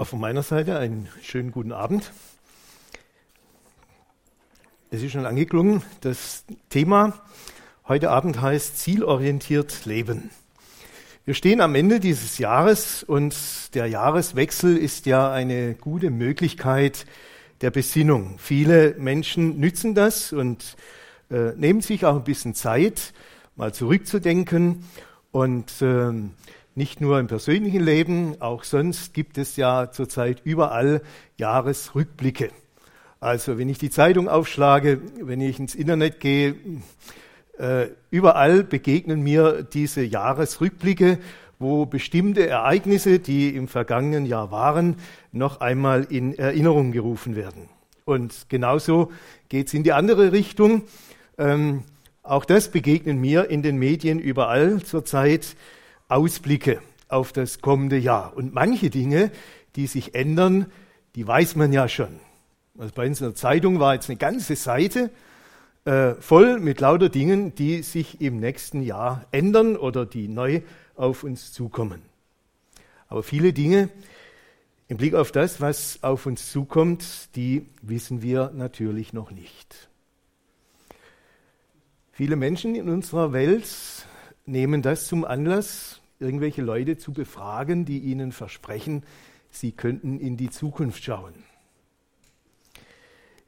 Auch von meiner Seite einen schönen guten Abend. Es ist schon angeklungen, das Thema heute Abend heißt zielorientiert leben. Wir stehen am Ende dieses Jahres und der Jahreswechsel ist ja eine gute Möglichkeit der Besinnung. Viele Menschen nützen das und äh, nehmen sich auch ein bisschen Zeit, mal zurückzudenken und äh, nicht nur im persönlichen Leben, auch sonst gibt es ja zurzeit überall Jahresrückblicke. Also wenn ich die Zeitung aufschlage, wenn ich ins Internet gehe, äh, überall begegnen mir diese Jahresrückblicke, wo bestimmte Ereignisse, die im vergangenen Jahr waren, noch einmal in Erinnerung gerufen werden. Und genauso geht es in die andere Richtung. Ähm, auch das begegnen mir in den Medien überall zurzeit. Ausblicke auf das kommende Jahr. Und manche Dinge, die sich ändern, die weiß man ja schon. Also bei uns in der Zeitung war jetzt eine ganze Seite äh, voll mit lauter Dingen, die sich im nächsten Jahr ändern oder die neu auf uns zukommen. Aber viele Dinge im Blick auf das, was auf uns zukommt, die wissen wir natürlich noch nicht. Viele Menschen in unserer Welt nehmen das zum Anlass, irgendwelche Leute zu befragen, die ihnen versprechen, sie könnten in die Zukunft schauen.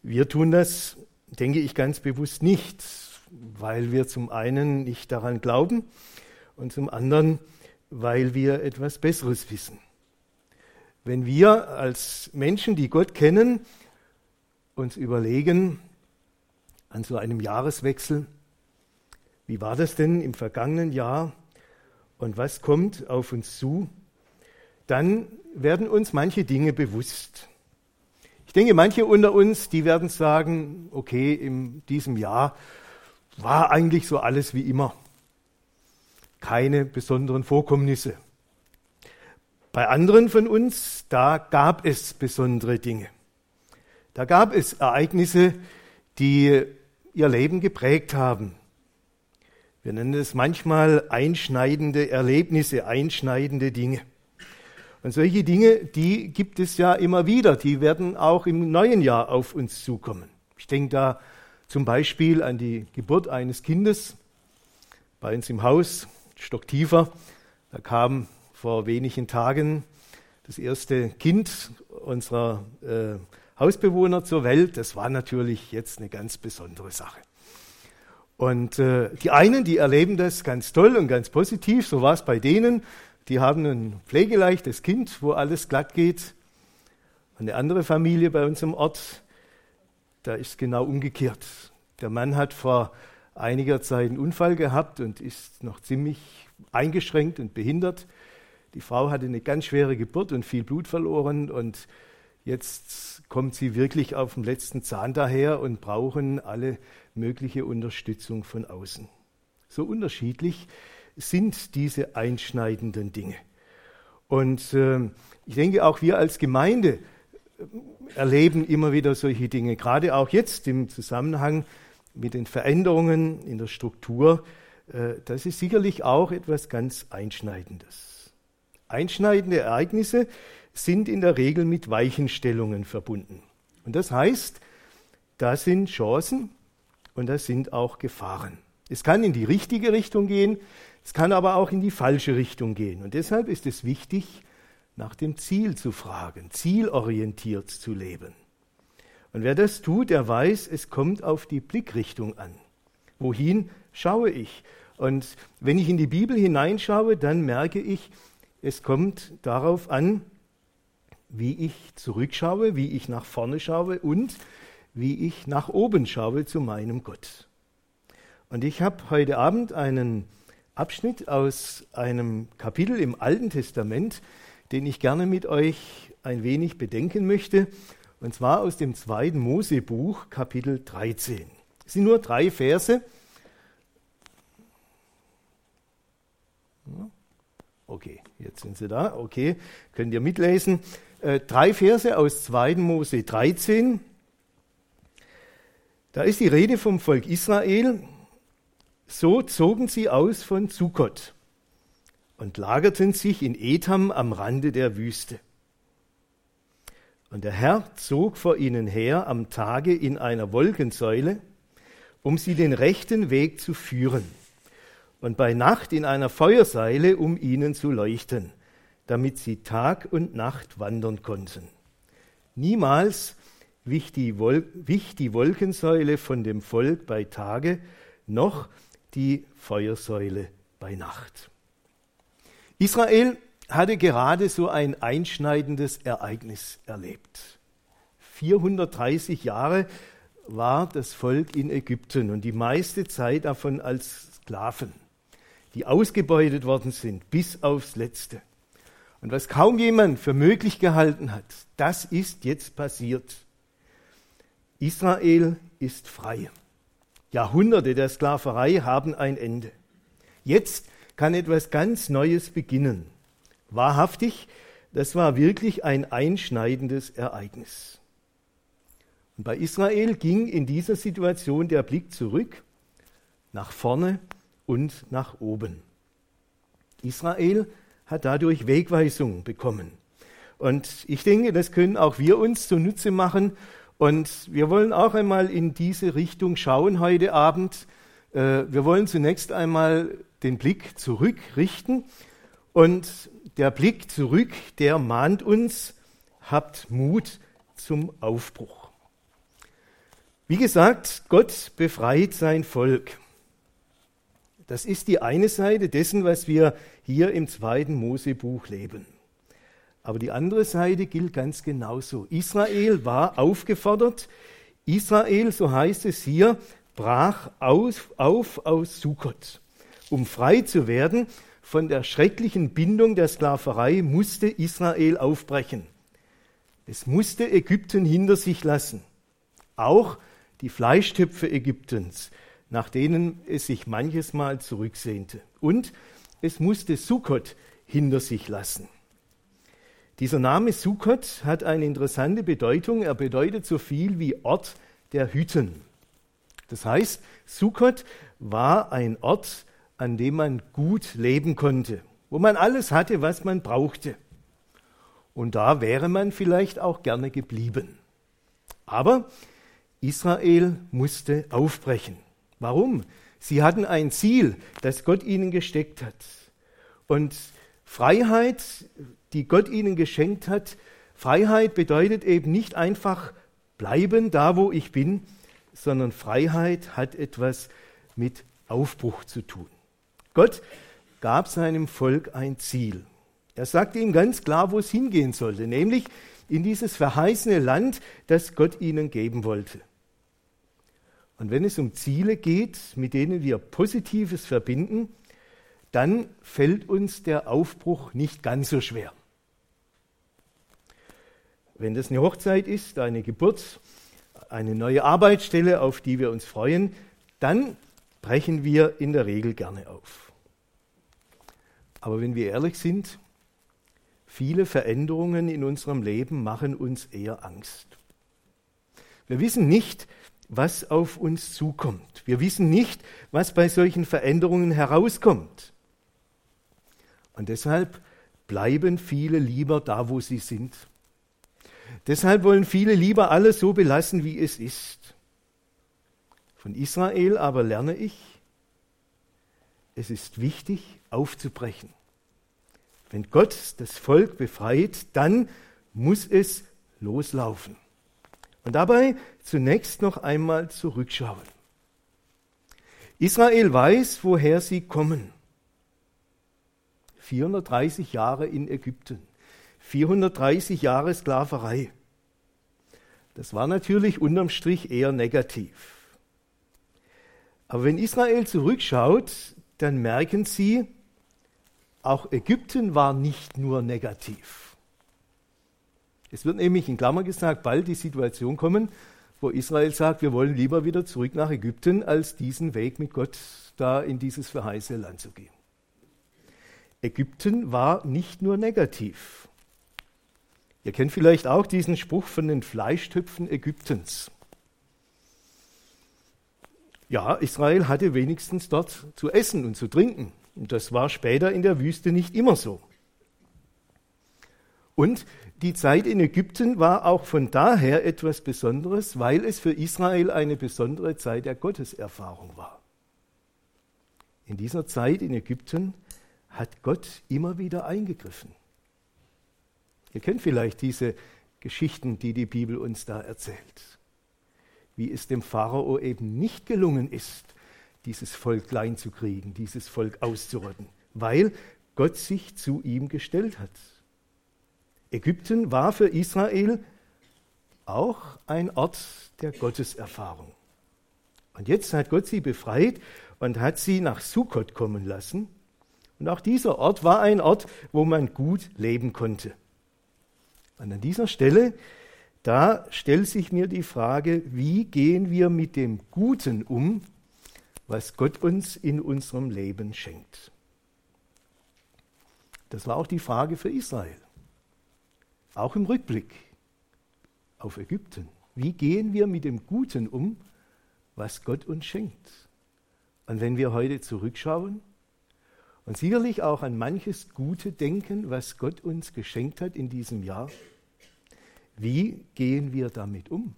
Wir tun das, denke ich, ganz bewusst nicht, weil wir zum einen nicht daran glauben und zum anderen, weil wir etwas Besseres wissen. Wenn wir als Menschen, die Gott kennen, uns überlegen, an so einem Jahreswechsel, wie war das denn im vergangenen Jahr? Und was kommt auf uns zu, dann werden uns manche Dinge bewusst. Ich denke, manche unter uns, die werden sagen, okay, in diesem Jahr war eigentlich so alles wie immer. Keine besonderen Vorkommnisse. Bei anderen von uns, da gab es besondere Dinge. Da gab es Ereignisse, die ihr Leben geprägt haben, wir nennen es manchmal einschneidende Erlebnisse, einschneidende Dinge. Und solche Dinge, die gibt es ja immer wieder, die werden auch im neuen Jahr auf uns zukommen. Ich denke da zum Beispiel an die Geburt eines Kindes bei uns im Haus, Stock tiefer. Da kam vor wenigen Tagen das erste Kind unserer äh, Hausbewohner zur Welt. Das war natürlich jetzt eine ganz besondere Sache. Und äh, die einen, die erleben das ganz toll und ganz positiv, so war es bei denen, die haben ein pflegeleichtes Kind, wo alles glatt geht. Eine andere Familie bei uns im Ort, da ist genau umgekehrt. Der Mann hat vor einiger Zeit einen Unfall gehabt und ist noch ziemlich eingeschränkt und behindert. Die Frau hatte eine ganz schwere Geburt und viel Blut verloren und jetzt kommt sie wirklich auf dem letzten Zahn daher und brauchen alle mögliche Unterstützung von außen. So unterschiedlich sind diese einschneidenden Dinge. Und äh, ich denke, auch wir als Gemeinde äh, erleben immer wieder solche Dinge, gerade auch jetzt im Zusammenhang mit den Veränderungen in der Struktur. Äh, das ist sicherlich auch etwas ganz Einschneidendes. Einschneidende Ereignisse sind in der Regel mit Weichenstellungen verbunden. Und das heißt, da sind Chancen und das sind auch Gefahren. Es kann in die richtige Richtung gehen, es kann aber auch in die falsche Richtung gehen. Und deshalb ist es wichtig, nach dem Ziel zu fragen, zielorientiert zu leben. Und wer das tut, der weiß, es kommt auf die Blickrichtung an. Wohin schaue ich? Und wenn ich in die Bibel hineinschaue, dann merke ich, es kommt darauf an, wie ich zurückschaue, wie ich nach vorne schaue und wie ich nach oben schaue zu meinem Gott. Und ich habe heute Abend einen Abschnitt aus einem Kapitel im Alten Testament, den ich gerne mit euch ein wenig bedenken möchte, und zwar aus dem zweiten Mosebuch, Kapitel 13. Es sind nur drei Verse. Okay, jetzt sind sie da. Okay, könnt ihr mitlesen. Äh, drei Verse aus 2. Mose 13. Da ist die Rede vom Volk Israel. So zogen sie aus von Sukkot und lagerten sich in Etam am Rande der Wüste. Und der Herr zog vor ihnen her am Tage in einer Wolkensäule, um sie den rechten Weg zu führen, und bei Nacht in einer Feuerseile, um ihnen zu leuchten, damit sie Tag und Nacht wandern konnten. Niemals wich die, Wol wich die Wolkensäule von dem Volk bei Tage, noch die Feuersäule bei Nacht. Israel hatte gerade so ein einschneidendes Ereignis erlebt. 430 Jahre war das Volk in Ägypten und die meiste Zeit davon als Sklaven, die ausgebeutet worden sind bis aufs Letzte. Und was kaum jemand für möglich gehalten hat, das ist jetzt passiert. Israel ist frei. Jahrhunderte der Sklaverei haben ein Ende. Jetzt kann etwas ganz Neues beginnen. Wahrhaftig, das war wirklich ein einschneidendes Ereignis. Und bei Israel ging in dieser Situation der Blick zurück, nach vorne und nach oben. Israel hat dadurch Wegweisung bekommen. Und ich denke, das können auch wir uns zunutze machen. Und wir wollen auch einmal in diese Richtung schauen heute Abend. Äh, wir wollen zunächst einmal den Blick zurückrichten. Und der Blick zurück, der mahnt uns, habt Mut zum Aufbruch. Wie gesagt, Gott befreit sein Volk. Das ist die eine Seite dessen, was wir hier im zweiten Mosebuch leben. Aber die andere Seite gilt ganz genauso. Israel war aufgefordert. Israel, so heißt es hier, brach auf, auf aus Sukkot. Um frei zu werden von der schrecklichen Bindung der Sklaverei, musste Israel aufbrechen. Es musste Ägypten hinter sich lassen. Auch die Fleischtöpfe Ägyptens, nach denen es sich manches Mal zurücksehnte. Und es musste Sukkot hinter sich lassen. Dieser Name Sukkot hat eine interessante Bedeutung. Er bedeutet so viel wie Ort der Hütten. Das heißt, Sukkot war ein Ort, an dem man gut leben konnte, wo man alles hatte, was man brauchte. Und da wäre man vielleicht auch gerne geblieben. Aber Israel musste aufbrechen. Warum? Sie hatten ein Ziel, das Gott ihnen gesteckt hat. Und Freiheit, die Gott ihnen geschenkt hat, Freiheit bedeutet eben nicht einfach bleiben da, wo ich bin, sondern Freiheit hat etwas mit Aufbruch zu tun. Gott gab seinem Volk ein Ziel. Er sagte ihm ganz klar, wo es hingehen sollte, nämlich in dieses verheißene Land, das Gott ihnen geben wollte. Und wenn es um Ziele geht, mit denen wir Positives verbinden, dann fällt uns der Aufbruch nicht ganz so schwer. Wenn das eine Hochzeit ist, eine Geburt, eine neue Arbeitsstelle, auf die wir uns freuen, dann brechen wir in der Regel gerne auf. Aber wenn wir ehrlich sind, viele Veränderungen in unserem Leben machen uns eher Angst. Wir wissen nicht, was auf uns zukommt. Wir wissen nicht, was bei solchen Veränderungen herauskommt. Und deshalb bleiben viele lieber da, wo sie sind. Deshalb wollen viele lieber alles so belassen, wie es ist. Von Israel aber lerne ich, es ist wichtig, aufzubrechen. Wenn Gott das Volk befreit, dann muss es loslaufen. Und dabei zunächst noch einmal zurückschauen. Israel weiß, woher sie kommen. 430 Jahre in Ägypten, 430 Jahre Sklaverei. Das war natürlich unterm Strich eher negativ. Aber wenn Israel zurückschaut, dann merken sie, auch Ägypten war nicht nur negativ. Es wird nämlich in Klammer gesagt, bald die Situation kommen, wo Israel sagt, wir wollen lieber wieder zurück nach Ägypten, als diesen Weg mit Gott da in dieses verheißene Land zu gehen. Ägypten war nicht nur negativ. Ihr kennt vielleicht auch diesen Spruch von den Fleischtöpfen Ägyptens ja, Israel hatte wenigstens dort zu essen und zu trinken. Und das war später in der Wüste nicht immer so. Und die Zeit in Ägypten war auch von daher etwas Besonderes, weil es für Israel eine besondere Zeit der Gotteserfahrung war. In dieser Zeit in Ägypten hat Gott immer wieder eingegriffen. Ihr kennt vielleicht diese Geschichten, die die Bibel uns da erzählt. Wie es dem Pharao eben nicht gelungen ist, dieses Volk klein zu kriegen, dieses Volk auszurotten, weil Gott sich zu ihm gestellt hat. Ägypten war für Israel auch ein Ort der Gotteserfahrung. Und jetzt hat Gott sie befreit und hat sie nach Sukkot kommen lassen. Und auch dieser Ort war ein Ort, wo man gut leben konnte. Und an dieser Stelle, da stellt sich mir die Frage, wie gehen wir mit dem Guten um, was Gott uns in unserem Leben schenkt. Das war auch die Frage für Israel. Auch im Rückblick auf Ägypten. Wie gehen wir mit dem Guten um, was Gott uns schenkt? Und wenn wir heute zurückschauen und sicherlich auch an manches Gute denken, was Gott uns geschenkt hat in diesem Jahr, wie gehen wir damit um?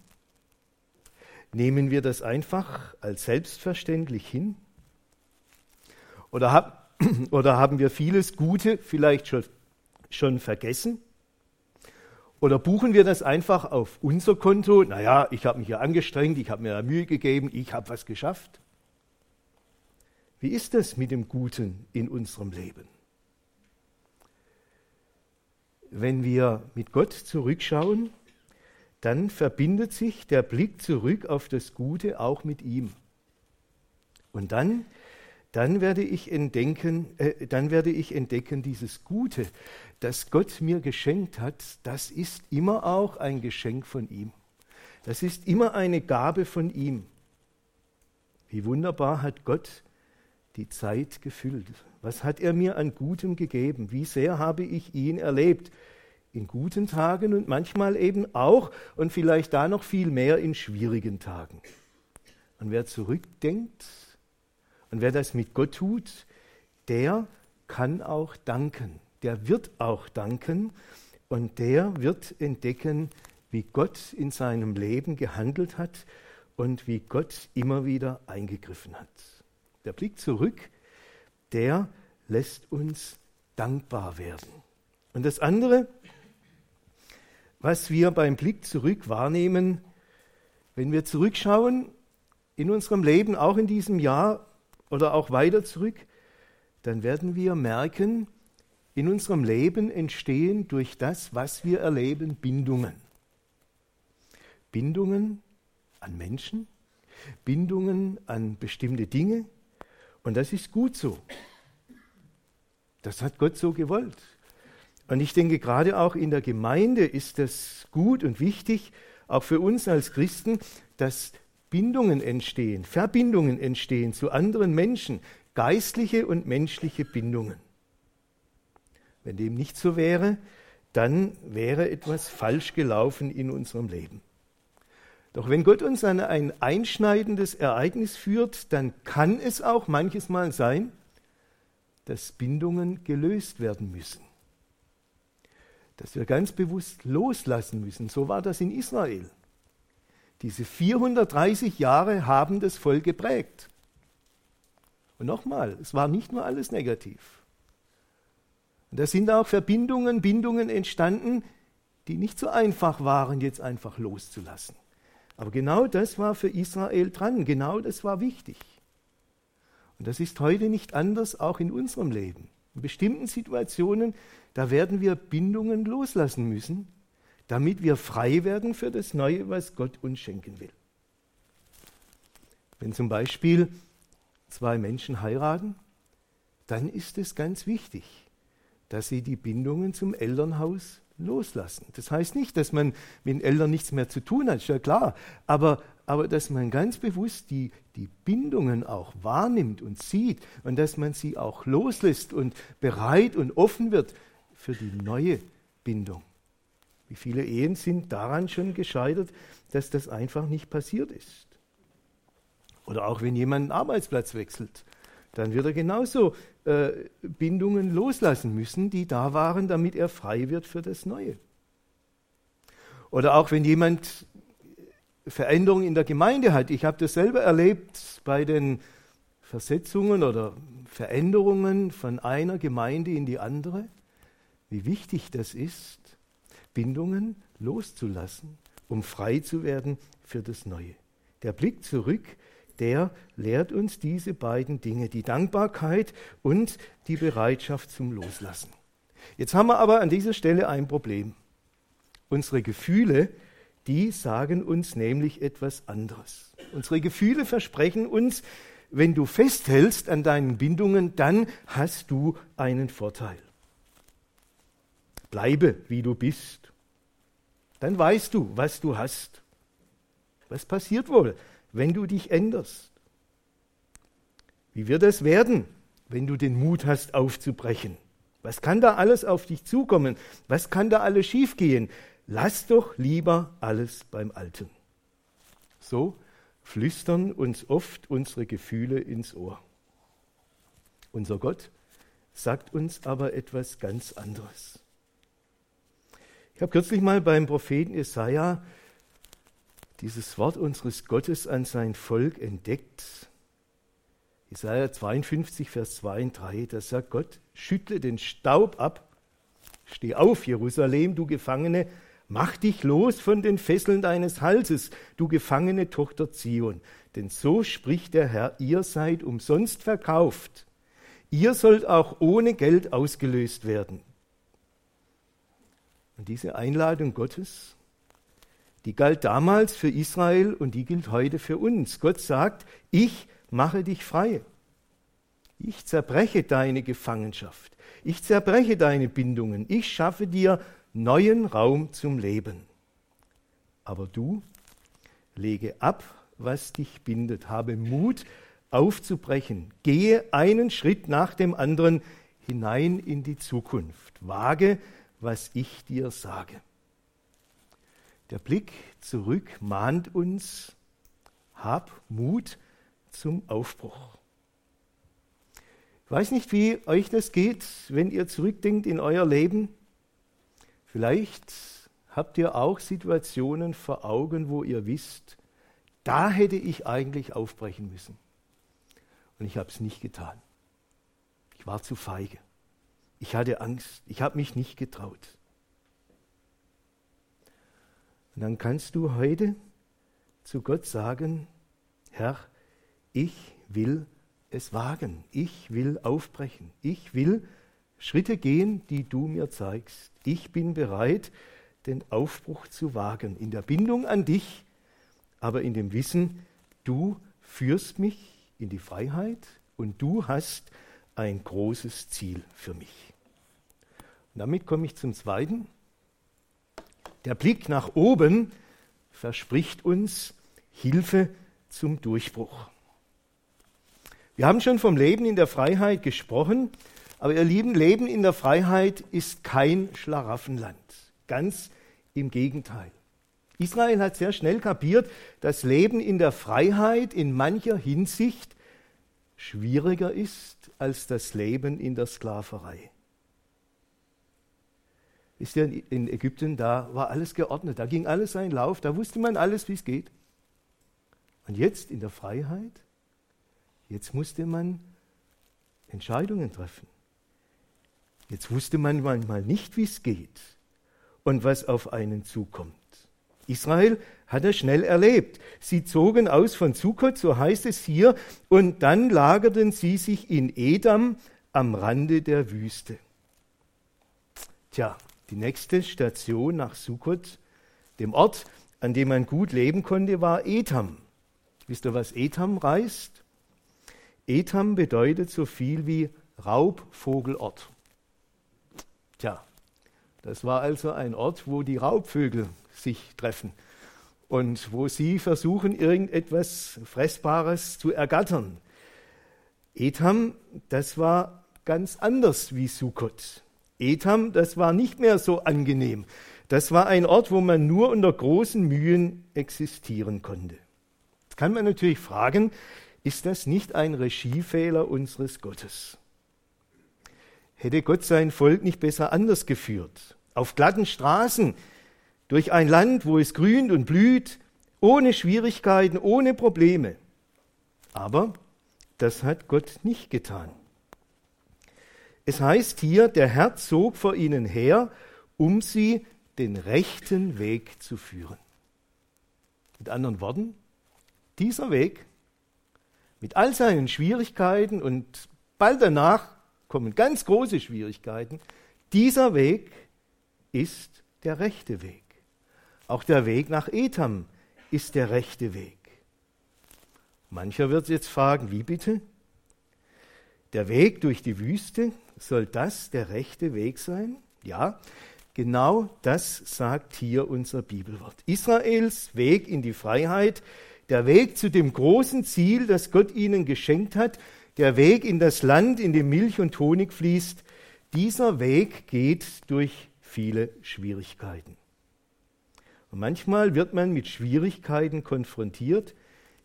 Nehmen wir das einfach als selbstverständlich hin? Oder, hab, oder haben wir vieles Gute vielleicht schon, schon vergessen? Oder buchen wir das einfach auf unser Konto? Naja, ich habe mich ja angestrengt, ich habe mir Mühe gegeben, ich habe was geschafft. Wie ist das mit dem Guten in unserem Leben? Wenn wir mit Gott zurückschauen, dann verbindet sich der Blick zurück auf das Gute auch mit ihm. Und dann, dann werde ich entdecken, äh, dann werde ich entdecken, dieses Gute, das Gott mir geschenkt hat, das ist immer auch ein Geschenk von ihm. Das ist immer eine Gabe von ihm. Wie wunderbar hat Gott die Zeit gefüllt. Was hat er mir an Gutem gegeben? Wie sehr habe ich ihn erlebt? In guten Tagen und manchmal eben auch und vielleicht da noch viel mehr in schwierigen Tagen. Und wer zurückdenkt und wer das mit Gott tut, der kann auch danken der wird auch danken und der wird entdecken, wie Gott in seinem Leben gehandelt hat und wie Gott immer wieder eingegriffen hat. Der Blick zurück, der lässt uns dankbar werden. Und das andere, was wir beim Blick zurück wahrnehmen, wenn wir zurückschauen in unserem Leben, auch in diesem Jahr oder auch weiter zurück, dann werden wir merken, in unserem Leben entstehen durch das, was wir erleben, Bindungen. Bindungen an Menschen, Bindungen an bestimmte Dinge. Und das ist gut so. Das hat Gott so gewollt. Und ich denke, gerade auch in der Gemeinde ist das gut und wichtig, auch für uns als Christen, dass Bindungen entstehen, Verbindungen entstehen zu anderen Menschen, geistliche und menschliche Bindungen. Wenn dem nicht so wäre, dann wäre etwas falsch gelaufen in unserem Leben. Doch wenn Gott uns an ein einschneidendes Ereignis führt, dann kann es auch manches Mal sein, dass Bindungen gelöst werden müssen. Dass wir ganz bewusst loslassen müssen. So war das in Israel. Diese 430 Jahre haben das Volk geprägt. Und nochmal, es war nicht nur alles negativ. Und da sind auch Verbindungen, Bindungen entstanden, die nicht so einfach waren, jetzt einfach loszulassen. Aber genau das war für Israel dran, genau das war wichtig. Und das ist heute nicht anders, auch in unserem Leben. In bestimmten Situationen, da werden wir Bindungen loslassen müssen, damit wir frei werden für das Neue, was Gott uns schenken will. Wenn zum Beispiel zwei Menschen heiraten, dann ist es ganz wichtig, dass sie die Bindungen zum Elternhaus loslassen. Das heißt nicht, dass man mit den Eltern nichts mehr zu tun hat, ist ja klar, aber, aber dass man ganz bewusst die, die Bindungen auch wahrnimmt und sieht und dass man sie auch loslässt und bereit und offen wird für die neue Bindung. Wie viele Ehen sind daran schon gescheitert, dass das einfach nicht passiert ist. Oder auch wenn jemand einen Arbeitsplatz wechselt, dann wird er genauso äh, Bindungen loslassen müssen, die da waren, damit er frei wird für das Neue. Oder auch wenn jemand Veränderungen in der Gemeinde hat. Ich habe das selber erlebt bei den Versetzungen oder Veränderungen von einer Gemeinde in die andere, wie wichtig das ist, Bindungen loszulassen, um frei zu werden für das Neue. Der Blick zurück, der lehrt uns diese beiden Dinge, die Dankbarkeit und die Bereitschaft zum Loslassen. Jetzt haben wir aber an dieser Stelle ein Problem. Unsere Gefühle, die sagen uns nämlich etwas anderes. Unsere Gefühle versprechen uns, wenn du festhältst an deinen Bindungen, dann hast du einen Vorteil. Bleibe, wie du bist. Dann weißt du, was du hast. Was passiert wohl, wenn du dich änderst? Wie wird es werden, wenn du den Mut hast, aufzubrechen? Was kann da alles auf dich zukommen? Was kann da alles schiefgehen? Lass doch lieber alles beim Alten. So flüstern uns oft unsere Gefühle ins Ohr. Unser Gott sagt uns aber etwas ganz anderes. Ich habe kürzlich mal beim Propheten Jesaja dieses Wort unseres Gottes an sein Volk entdeckt. Jesaja 52, Vers 2 und 3, da sagt Gott: Schüttle den Staub ab, steh auf, Jerusalem, du Gefangene, Mach dich los von den Fesseln deines Halses, du gefangene Tochter Zion. Denn so spricht der Herr, ihr seid umsonst verkauft. Ihr sollt auch ohne Geld ausgelöst werden. Und diese Einladung Gottes, die galt damals für Israel und die gilt heute für uns. Gott sagt, ich mache dich frei. Ich zerbreche deine Gefangenschaft. Ich zerbreche deine Bindungen. Ich schaffe dir neuen Raum zum Leben. Aber du lege ab, was dich bindet, habe Mut aufzubrechen, gehe einen Schritt nach dem anderen hinein in die Zukunft, wage, was ich dir sage. Der Blick zurück mahnt uns, hab Mut zum Aufbruch. Ich weiß nicht, wie euch das geht, wenn ihr zurückdenkt in euer Leben. Vielleicht habt ihr auch Situationen vor Augen, wo ihr wisst, da hätte ich eigentlich aufbrechen müssen. Und ich habe es nicht getan. Ich war zu feige. Ich hatte Angst. Ich habe mich nicht getraut. Und dann kannst du heute zu Gott sagen, Herr, ich will es wagen. Ich will aufbrechen. Ich will Schritte gehen, die du mir zeigst. Ich bin bereit, den Aufbruch zu wagen, in der Bindung an dich, aber in dem Wissen, du führst mich in die Freiheit und du hast ein großes Ziel für mich. Und damit komme ich zum Zweiten. Der Blick nach oben verspricht uns Hilfe zum Durchbruch. Wir haben schon vom Leben in der Freiheit gesprochen aber ihr Lieben, Leben in der Freiheit ist kein Schlaraffenland. Ganz im Gegenteil. Israel hat sehr schnell kapiert, dass Leben in der Freiheit in mancher Hinsicht schwieriger ist als das Leben in der Sklaverei. Wisst ihr, in Ägypten, da war alles geordnet, da ging alles seinen Lauf, da wusste man alles, wie es geht. Und jetzt in der Freiheit, jetzt musste man Entscheidungen treffen. Jetzt wusste man manchmal nicht, wie es geht und was auf einen zukommt. Israel hat er schnell erlebt. Sie zogen aus von Sukkot, so heißt es hier, und dann lagerten sie sich in Edam am Rande der Wüste. Tja, die nächste Station nach Sukkot, dem Ort, an dem man gut leben konnte, war Etam. Wisst ihr, was Etam reißt? Etam bedeutet so viel wie Raubvogelort. Tja, das war also ein Ort, wo die Raubvögel sich treffen und wo sie versuchen, irgendetwas Fressbares zu ergattern. Etham, das war ganz anders wie Sukkot. Etham, das war nicht mehr so angenehm. Das war ein Ort, wo man nur unter großen Mühen existieren konnte. Jetzt kann man natürlich fragen, ist das nicht ein Regiefehler unseres Gottes? Hätte Gott sein Volk nicht besser anders geführt? Auf glatten Straßen, durch ein Land, wo es grünt und blüht, ohne Schwierigkeiten, ohne Probleme. Aber das hat Gott nicht getan. Es heißt hier, der Herr zog vor ihnen her, um sie den rechten Weg zu führen. Mit anderen Worten, dieser Weg mit all seinen Schwierigkeiten und bald danach kommen ganz große Schwierigkeiten, dieser Weg ist der rechte Weg. Auch der Weg nach Etam ist der rechte Weg. Mancher wird jetzt fragen, wie bitte? Der Weg durch die Wüste, soll das der rechte Weg sein? Ja, genau das sagt hier unser Bibelwort. Israels Weg in die Freiheit, der Weg zu dem großen Ziel, das Gott ihnen geschenkt hat, der Weg in das Land, in dem Milch und Honig fließt, dieser Weg geht durch viele Schwierigkeiten. Und manchmal wird man mit Schwierigkeiten konfrontiert,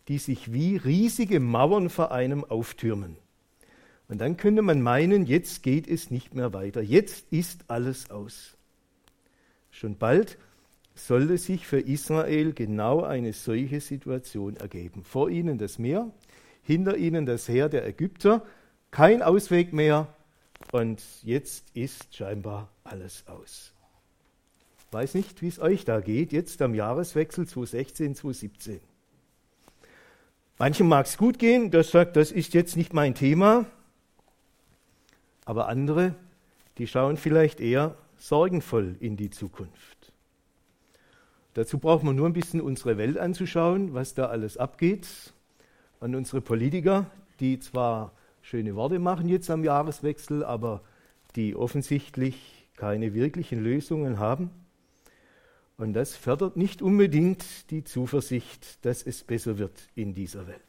die sich wie riesige Mauern vor einem auftürmen. Und dann könnte man meinen, jetzt geht es nicht mehr weiter, jetzt ist alles aus. Schon bald sollte sich für Israel genau eine solche Situation ergeben. Vor ihnen das Meer, hinter ihnen das Heer der Ägypter, kein Ausweg mehr und jetzt ist scheinbar alles aus. Weiß nicht, wie es euch da geht, jetzt am Jahreswechsel 2016, 2017. Manchem mag es gut gehen, das sagt, das ist jetzt nicht mein Thema. Aber andere, die schauen vielleicht eher sorgenvoll in die Zukunft. Dazu braucht man nur ein bisschen unsere Welt anzuschauen, was da alles abgeht. Und unsere Politiker, die zwar schöne Worte machen jetzt am Jahreswechsel, aber die offensichtlich keine wirklichen Lösungen haben. Und das fördert nicht unbedingt die Zuversicht, dass es besser wird in dieser Welt.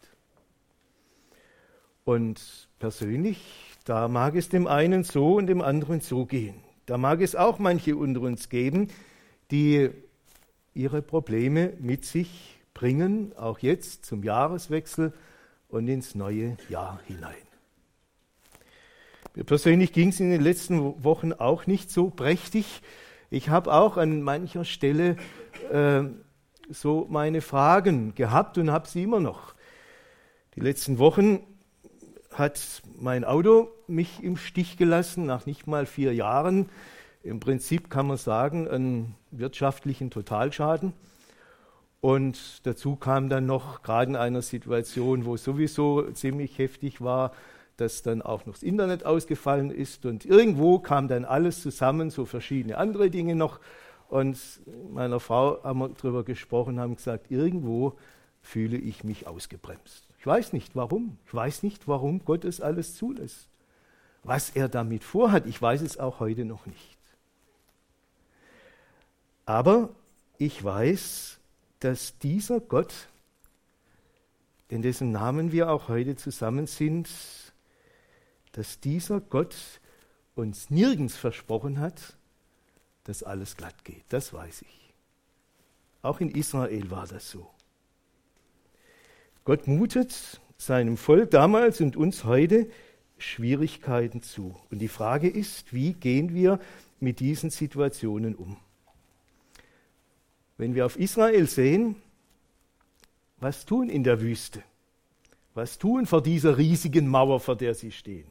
Und persönlich, da mag es dem einen so und dem anderen so gehen. Da mag es auch manche unter uns geben, die ihre Probleme mit sich bringen, auch jetzt zum Jahreswechsel und ins neue Jahr hinein. Mir persönlich ging es in den letzten Wochen auch nicht so prächtig. Ich habe auch an mancher Stelle äh, so meine Fragen gehabt und habe sie immer noch. Die letzten Wochen hat mein Auto mich im Stich gelassen, nach nicht mal vier Jahren. Im Prinzip kann man sagen, einen wirtschaftlichen Totalschaden. Und dazu kam dann noch, gerade in einer Situation, wo es sowieso ziemlich heftig war, dass dann auch noch das Internet ausgefallen ist und irgendwo kam dann alles zusammen, so verschiedene andere Dinge noch. Und meiner Frau haben wir darüber gesprochen, haben gesagt, irgendwo fühle ich mich ausgebremst. Ich weiß nicht warum. Ich weiß nicht, warum Gott es alles zulässt. Was er damit vorhat, ich weiß es auch heute noch nicht. Aber ich weiß, dass dieser Gott, in dessen Namen wir auch heute zusammen sind, dass dieser Gott uns nirgends versprochen hat, dass alles glatt geht. Das weiß ich. Auch in Israel war das so. Gott mutet seinem Volk damals und uns heute Schwierigkeiten zu. Und die Frage ist, wie gehen wir mit diesen Situationen um? Wenn wir auf Israel sehen, was tun in der Wüste? Was tun vor dieser riesigen Mauer, vor der sie stehen?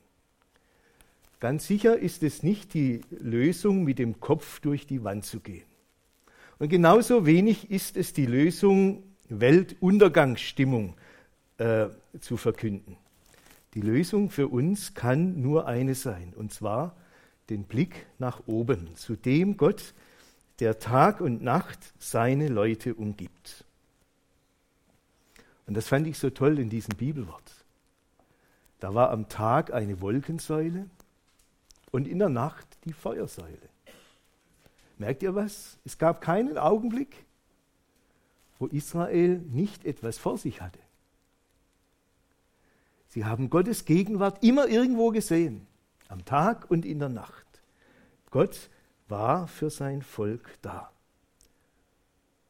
Ganz sicher ist es nicht die Lösung, mit dem Kopf durch die Wand zu gehen. Und genauso wenig ist es die Lösung, Weltuntergangsstimmung äh, zu verkünden. Die Lösung für uns kann nur eine sein, und zwar den Blick nach oben, zu dem Gott, der Tag und Nacht seine Leute umgibt. Und das fand ich so toll in diesem Bibelwort. Da war am Tag eine Wolkensäule und in der Nacht die Feuersäule. Merkt ihr was? Es gab keinen Augenblick, wo Israel nicht etwas vor sich hatte. Sie haben Gottes Gegenwart immer irgendwo gesehen, am Tag und in der Nacht. Gott war für sein Volk da.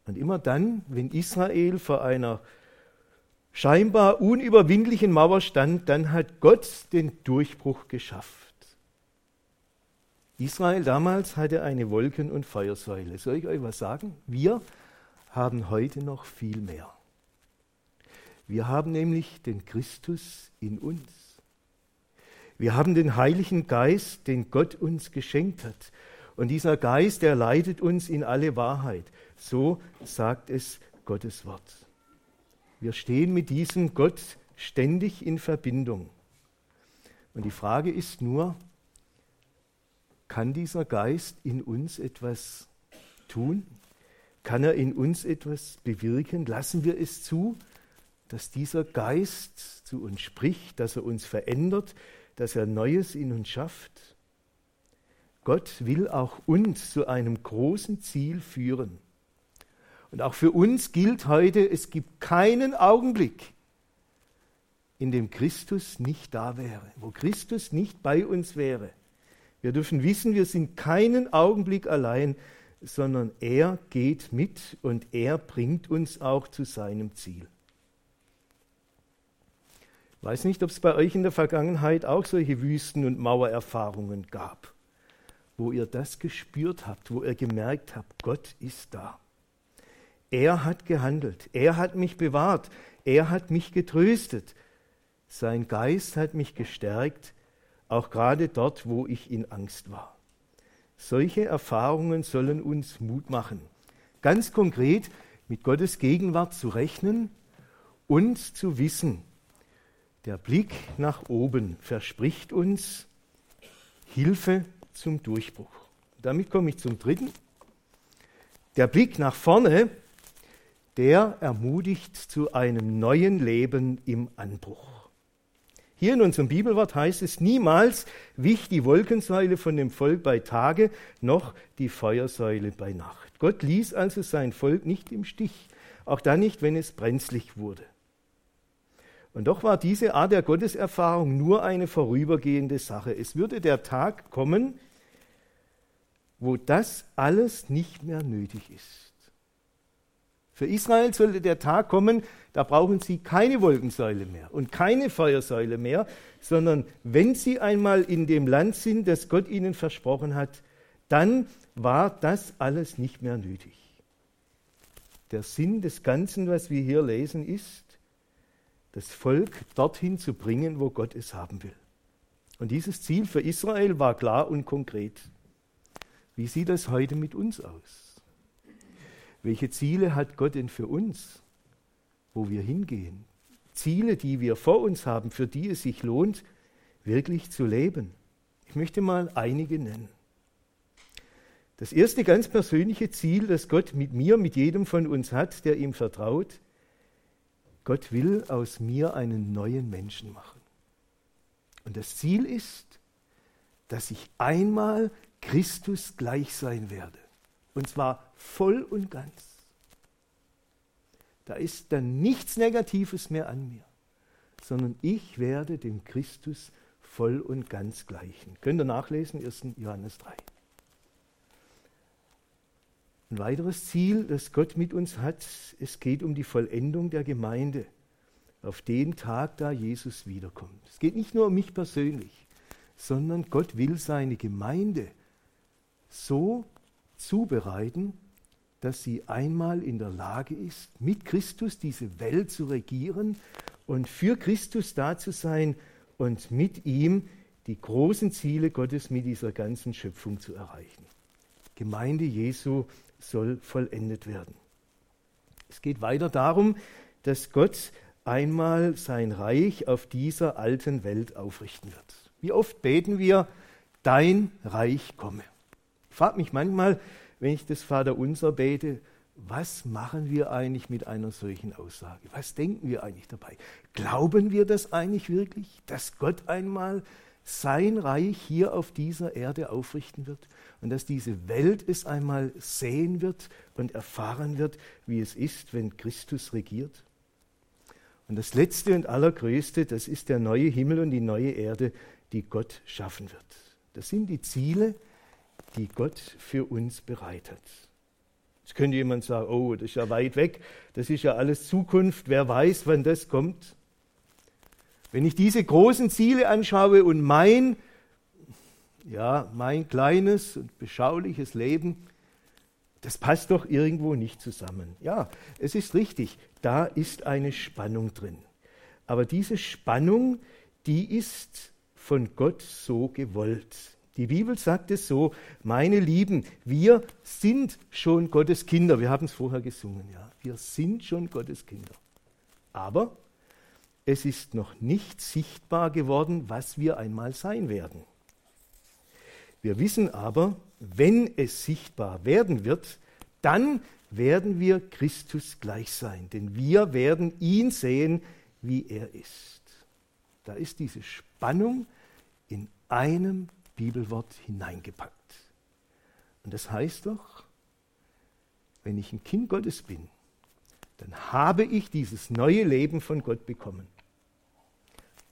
Und immer dann, wenn Israel vor einer scheinbar unüberwindlichen Mauer stand, dann hat Gott den Durchbruch geschafft. Israel damals hatte eine Wolken- und Feuersäule. Soll ich euch was sagen? Wir haben heute noch viel mehr. Wir haben nämlich den Christus in uns. Wir haben den Heiligen Geist, den Gott uns geschenkt hat. Und dieser Geist, der leitet uns in alle Wahrheit. So sagt es Gottes Wort. Wir stehen mit diesem Gott ständig in Verbindung. Und die Frage ist nur, kann dieser Geist in uns etwas tun? Kann er in uns etwas bewirken? Lassen wir es zu, dass dieser Geist zu uns spricht, dass er uns verändert, dass er Neues in uns schafft? Gott will auch uns zu einem großen Ziel führen. Und auch für uns gilt heute, es gibt keinen Augenblick, in dem Christus nicht da wäre, wo Christus nicht bei uns wäre. Wir dürfen wissen, wir sind keinen Augenblick allein, sondern er geht mit und er bringt uns auch zu seinem Ziel. Ich weiß nicht, ob es bei euch in der Vergangenheit auch solche Wüsten- und Mauererfahrungen gab, wo ihr das gespürt habt, wo ihr gemerkt habt, Gott ist da. Er hat gehandelt, er hat mich bewahrt, er hat mich getröstet, sein Geist hat mich gestärkt, auch gerade dort, wo ich in Angst war. Solche Erfahrungen sollen uns Mut machen. Ganz konkret mit Gottes Gegenwart zu rechnen und zu wissen, der Blick nach oben verspricht uns Hilfe zum Durchbruch. Damit komme ich zum dritten. Der Blick nach vorne, der ermutigt zu einem neuen Leben im Anbruch. Hier in unserem Bibelwort heißt es, niemals wich die Wolkensäule von dem Volk bei Tage, noch die Feuersäule bei Nacht. Gott ließ also sein Volk nicht im Stich, auch dann nicht, wenn es brenzlig wurde. Und doch war diese Art der Gotteserfahrung nur eine vorübergehende Sache. Es würde der Tag kommen, wo das alles nicht mehr nötig ist. Für Israel sollte der Tag kommen, da brauchen sie keine Wolkensäule mehr und keine Feuersäule mehr, sondern wenn sie einmal in dem Land sind, das Gott ihnen versprochen hat, dann war das alles nicht mehr nötig. Der Sinn des Ganzen, was wir hier lesen, ist, das Volk dorthin zu bringen, wo Gott es haben will. Und dieses Ziel für Israel war klar und konkret. Wie sieht das heute mit uns aus? Welche Ziele hat Gott denn für uns, wo wir hingehen? Ziele, die wir vor uns haben, für die es sich lohnt, wirklich zu leben. Ich möchte mal einige nennen. Das erste ganz persönliche Ziel, das Gott mit mir, mit jedem von uns hat, der ihm vertraut, Gott will aus mir einen neuen Menschen machen. Und das Ziel ist, dass ich einmal Christus gleich sein werde. Und zwar voll und ganz. Da ist dann nichts Negatives mehr an mir, sondern ich werde dem Christus voll und ganz gleichen. Könnt ihr nachlesen, 1. Johannes 3. Ein weiteres Ziel, das Gott mit uns hat, es geht um die Vollendung der Gemeinde auf den Tag, da Jesus wiederkommt. Es geht nicht nur um mich persönlich, sondern Gott will seine Gemeinde so zubereiten, dass sie einmal in der Lage ist, mit Christus diese Welt zu regieren und für Christus da zu sein und mit ihm die großen Ziele Gottes mit dieser ganzen Schöpfung zu erreichen. Gemeinde Jesu soll vollendet werden. Es geht weiter darum, dass Gott einmal sein Reich auf dieser alten Welt aufrichten wird. Wie oft beten wir, dein Reich komme. Ich frage mich manchmal, wenn ich das Vaterunser bete, was machen wir eigentlich mit einer solchen Aussage? Was denken wir eigentlich dabei? Glauben wir das eigentlich wirklich, dass Gott einmal sein Reich hier auf dieser Erde aufrichten wird und dass diese Welt es einmal sehen wird und erfahren wird, wie es ist, wenn Christus regiert? Und das Letzte und Allergrößte, das ist der neue Himmel und die neue Erde, die Gott schaffen wird. Das sind die Ziele, die Gott für uns bereitet. Jetzt könnte jemand sagen, oh, das ist ja weit weg, das ist ja alles Zukunft, wer weiß, wann das kommt. Wenn ich diese großen Ziele anschaue und mein ja, mein kleines und beschauliches Leben, das passt doch irgendwo nicht zusammen. Ja, es ist richtig, da ist eine Spannung drin. Aber diese Spannung, die ist von Gott so gewollt. Die Bibel sagt es so, meine Lieben, wir sind schon Gottes Kinder. Wir haben es vorher gesungen, ja. Wir sind schon Gottes Kinder. Aber es ist noch nicht sichtbar geworden, was wir einmal sein werden. Wir wissen aber, wenn es sichtbar werden wird, dann werden wir Christus gleich sein, denn wir werden ihn sehen, wie er ist. Da ist diese Spannung in einem Bibelwort hineingepackt. Und das heißt doch, wenn ich ein Kind Gottes bin, dann habe ich dieses neue Leben von Gott bekommen.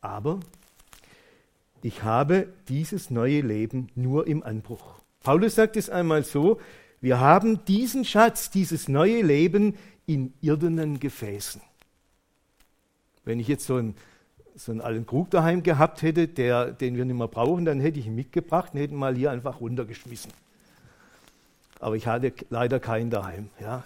Aber ich habe dieses neue Leben nur im Anbruch. Paulus sagt es einmal so, wir haben diesen Schatz, dieses neue Leben in irdenen Gefäßen. Wenn ich jetzt so einen, so einen alten Krug daheim gehabt hätte, der, den wir nicht mehr brauchen, dann hätte ich ihn mitgebracht und hätte ihn mal hier einfach runtergeschmissen. Aber ich hatte leider keinen daheim. Ja.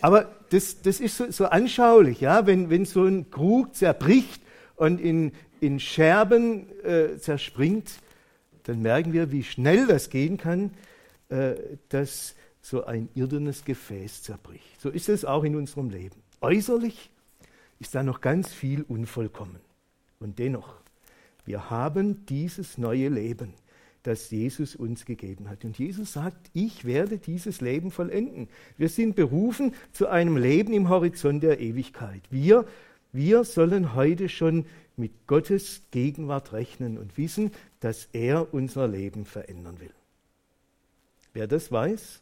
Aber das, das ist so, so anschaulich, ja? wenn, wenn so ein Krug zerbricht und in, in Scherben äh, zerspringt, dann merken wir, wie schnell das gehen kann, äh, dass so ein irdenes Gefäß zerbricht. So ist es auch in unserem Leben. Äußerlich ist da noch ganz viel unvollkommen. Und dennoch, wir haben dieses neue Leben, das Jesus uns gegeben hat. Und Jesus sagt, ich werde dieses Leben vollenden. Wir sind berufen zu einem Leben im Horizont der Ewigkeit. Wir, wir sollen heute schon mit Gottes Gegenwart rechnen und wissen, dass er unser Leben verändern will. Wer das weiß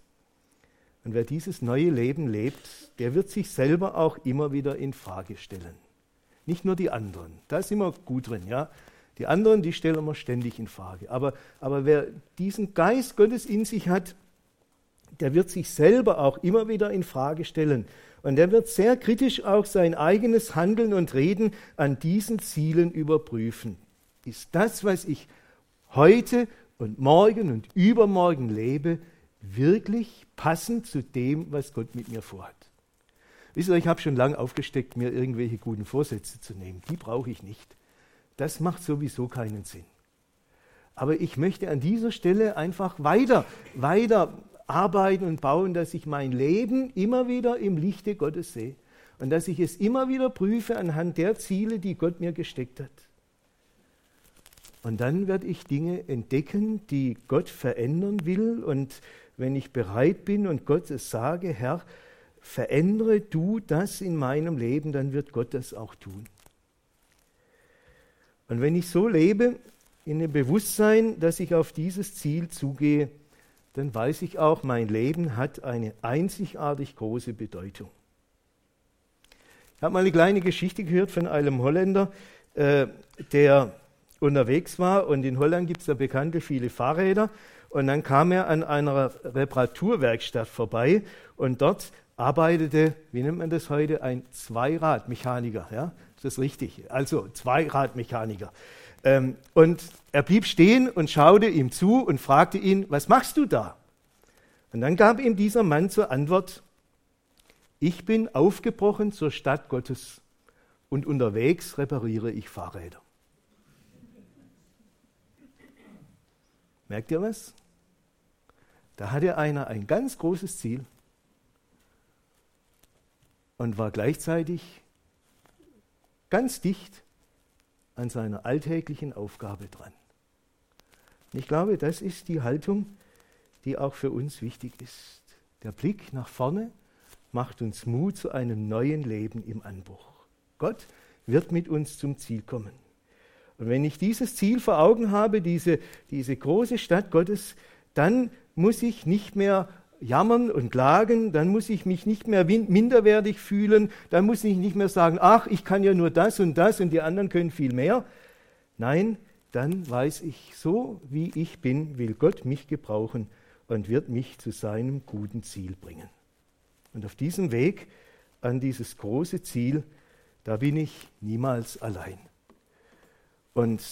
und wer dieses neue Leben lebt, der wird sich selber auch immer wieder in Frage stellen. Nicht nur die anderen, da sind wir gut drin, ja. Die anderen, die stellen wir ständig in Frage. Aber, aber wer diesen Geist Gottes in sich hat, der wird sich selber auch immer wieder in Frage stellen und er wird sehr kritisch auch sein eigenes Handeln und Reden an diesen Zielen überprüfen. Ist das, was ich heute und morgen und übermorgen lebe, wirklich passend zu dem, was Gott mit mir vorhat? Wisst ihr, ich habe schon lange aufgesteckt, mir irgendwelche guten Vorsätze zu nehmen. Die brauche ich nicht. Das macht sowieso keinen Sinn. Aber ich möchte an dieser Stelle einfach weiter, weiter arbeiten und bauen, dass ich mein Leben immer wieder im Lichte Gottes sehe und dass ich es immer wieder prüfe anhand der Ziele, die Gott mir gesteckt hat. Und dann werde ich Dinge entdecken, die Gott verändern will. Und wenn ich bereit bin und Gott es sage, Herr, verändere du das in meinem Leben, dann wird Gott das auch tun. Und wenn ich so lebe, in dem Bewusstsein, dass ich auf dieses Ziel zugehe, dann weiß ich auch, mein Leben hat eine einzigartig große Bedeutung. Ich habe mal eine kleine Geschichte gehört von einem Holländer, äh, der unterwegs war und in Holland gibt es ja bekannte viele Fahrräder und dann kam er an einer Reparaturwerkstatt vorbei und dort arbeitete, wie nennt man das heute, ein Zweiradmechaniker. Ja? Ist das richtig? Also Zweiradmechaniker. Ähm, und er blieb stehen und schaute ihm zu und fragte ihn, was machst du da? Und dann gab ihm dieser Mann zur Antwort, ich bin aufgebrochen zur Stadt Gottes und unterwegs repariere ich Fahrräder. Merkt ihr was? Da hatte einer ein ganz großes Ziel und war gleichzeitig ganz dicht an seiner alltäglichen Aufgabe dran. Und ich glaube, das ist die Haltung, die auch für uns wichtig ist. Der Blick nach vorne macht uns Mut zu einem neuen Leben im Anbruch. Gott wird mit uns zum Ziel kommen. Und wenn ich dieses Ziel vor Augen habe, diese, diese große Stadt Gottes, dann muss ich nicht mehr jammern und klagen, dann muss ich mich nicht mehr minderwertig fühlen, dann muss ich nicht mehr sagen, ach, ich kann ja nur das und das und die anderen können viel mehr. Nein, dann weiß ich, so wie ich bin, will Gott mich gebrauchen und wird mich zu seinem guten Ziel bringen. Und auf diesem Weg an dieses große Ziel, da bin ich niemals allein. Und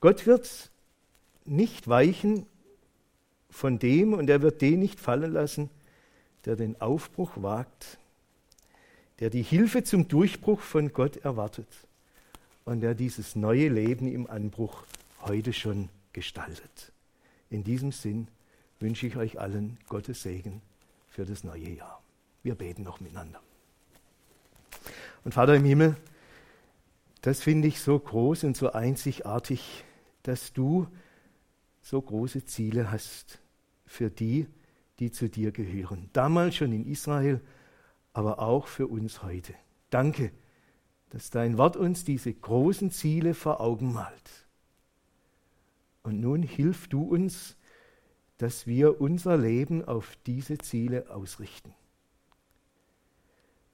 Gott wird nicht weichen von dem und er wird den nicht fallen lassen, der den Aufbruch wagt, der die Hilfe zum Durchbruch von Gott erwartet und der dieses neue Leben im Anbruch heute schon gestaltet. In diesem Sinn wünsche ich euch allen Gottes Segen für das neue Jahr. Wir beten noch miteinander. Und Vater im Himmel, das finde ich so groß und so einzigartig, dass du so große Ziele hast für die, die zu dir gehören. Damals schon in Israel, aber auch für uns heute. Danke, dass dein Wort uns diese großen Ziele vor Augen malt. Und nun hilf du uns, dass wir unser Leben auf diese Ziele ausrichten.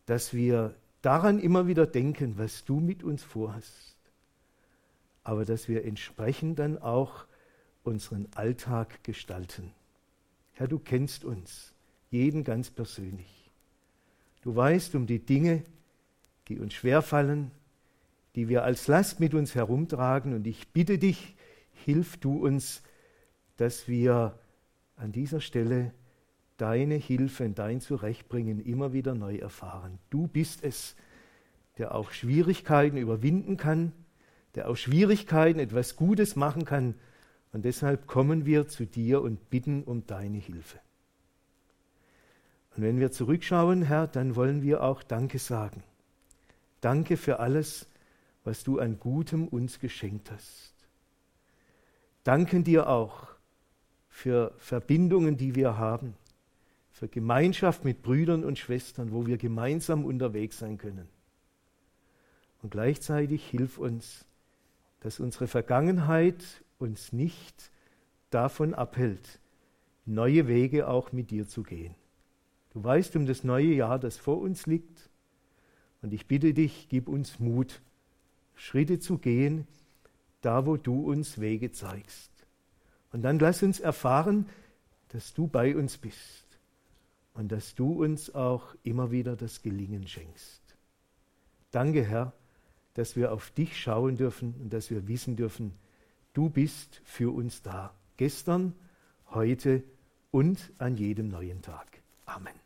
Dass wir daran immer wieder denken, was du mit uns vorhast. Aber dass wir entsprechend dann auch unseren Alltag gestalten. Herr, du kennst uns, jeden ganz persönlich. Du weißt um die Dinge, die uns schwerfallen, die wir als Last mit uns herumtragen. Und ich bitte dich, hilf du uns, dass wir an dieser Stelle deine Hilfe und dein Zurechtbringen immer wieder neu erfahren. Du bist es, der auch Schwierigkeiten überwinden kann, der aus Schwierigkeiten etwas Gutes machen kann. Und deshalb kommen wir zu dir und bitten um deine Hilfe. Und wenn wir zurückschauen, Herr, dann wollen wir auch Danke sagen. Danke für alles, was du an Gutem uns geschenkt hast. Danken dir auch für Verbindungen, die wir haben, für Gemeinschaft mit Brüdern und Schwestern, wo wir gemeinsam unterwegs sein können. Und gleichzeitig hilf uns, dass unsere Vergangenheit uns nicht davon abhält, neue Wege auch mit dir zu gehen. Du weißt um das neue Jahr, das vor uns liegt. Und ich bitte dich, gib uns Mut, Schritte zu gehen, da wo du uns Wege zeigst. Und dann lass uns erfahren, dass du bei uns bist und dass du uns auch immer wieder das Gelingen schenkst. Danke, Herr, dass wir auf dich schauen dürfen und dass wir wissen dürfen, du bist für uns da. Gestern, heute und an jedem neuen Tag. Amen.